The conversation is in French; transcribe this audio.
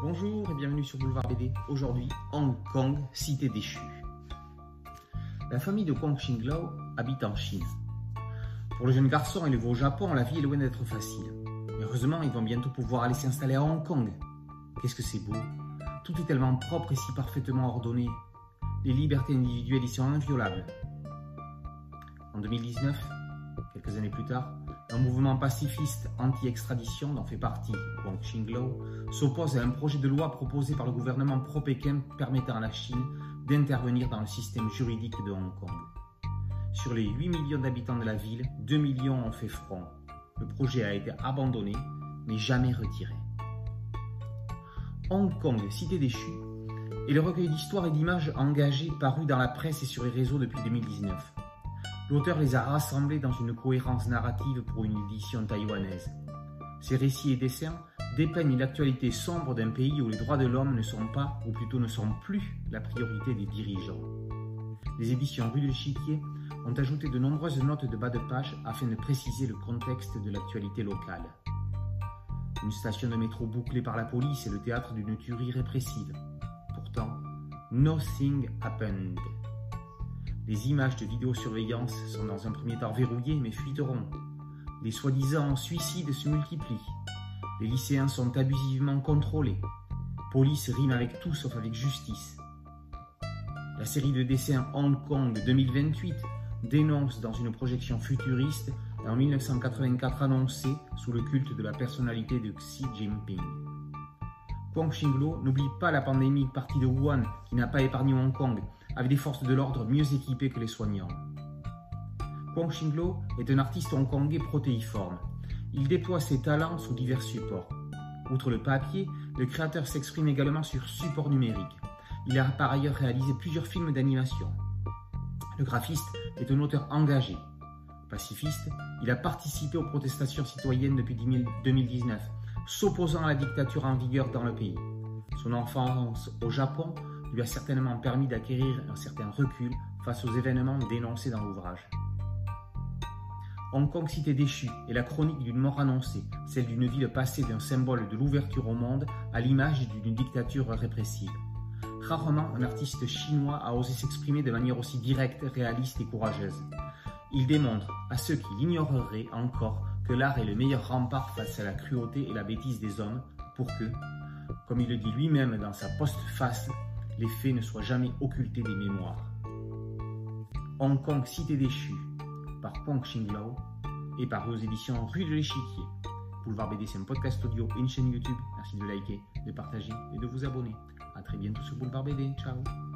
Bonjour et bienvenue sur Boulevard BD. Aujourd'hui, Hong Kong, cité déchue. La famille de Kong Xinglao habite en Chine. Pour le jeune garçon élevé au Japon, la vie est loin d'être facile. Heureusement, ils vont bientôt pouvoir aller s'installer à Hong Kong. Qu'est-ce que c'est beau Tout est tellement propre et si parfaitement ordonné. Les libertés individuelles y sont inviolables. En 2019, quelques années plus tard, un mouvement pacifiste anti-extradition dont fait partie Wang Xinglao s'oppose à un projet de loi proposé par le gouvernement pro-Pékin permettant à la Chine d'intervenir dans le système juridique de Hong Kong. Sur les 8 millions d'habitants de la ville, 2 millions ont fait front. Le projet a été abandonné, mais jamais retiré. Hong Kong, cité déchue, est le recueil d'histoires et d'images engagées paru dans la presse et sur les réseaux depuis 2019. L'auteur les a rassemblés dans une cohérence narrative pour une édition taïwanaise. Ces récits et dessins dépeignent l'actualité sombre d'un pays où les droits de l'homme ne sont pas, ou plutôt ne sont plus, la priorité des dirigeants. Les éditions Rue de l'Échiquier ont ajouté de nombreuses notes de bas de page afin de préciser le contexte de l'actualité locale. Une station de métro bouclée par la police est le théâtre d'une tuerie répressive. Pourtant, nothing happened. Les images de vidéosurveillance sont dans un premier temps verrouillées mais fuiteront. Les soi-disant suicides se multiplient. Les lycéens sont abusivement contrôlés. Police rime avec tout sauf avec justice. La série de dessins Hong Kong 2028 dénonce dans une projection futuriste en 1984 annoncée sous le culte de la personnalité de Xi Jinping. Kwang Xinglo n'oublie pas la pandémie partie de Wuhan qui n'a pas épargné Hong Kong avec des forces de l'ordre mieux équipées que les soignants. Kwang Xinglo est un artiste hongkongais protéiforme. Il déploie ses talents sous divers supports. Outre le papier, le créateur s'exprime également sur support numérique. Il a par ailleurs réalisé plusieurs films d'animation. Le graphiste est un auteur engagé. Pacifiste, il a participé aux protestations citoyennes depuis 2019, s'opposant à la dictature en vigueur dans le pays. Son enfance au Japon lui a certainement permis d'acquérir un certain recul face aux événements dénoncés dans l'ouvrage. Hong Kong cité déchue est la chronique d'une mort annoncée, celle d'une ville passée d'un symbole de l'ouverture au monde à l'image d'une dictature répressive. Rarement un artiste chinois a osé s'exprimer de manière aussi directe, réaliste et courageuse. Il démontre à ceux qui l'ignoreraient encore que l'art est le meilleur rempart face à la cruauté et la bêtise des hommes pour que, comme il le dit lui-même dans sa postface, les faits ne soient jamais occultés des mémoires. Hong Kong Cité déchue par Pong Xinglao et par aux éditions Rue de l'Échiquier. Boulevard BD, c'est un podcast audio et une chaîne YouTube. Merci de liker, de partager et de vous abonner. A très bientôt sur Boulevard BD. Ciao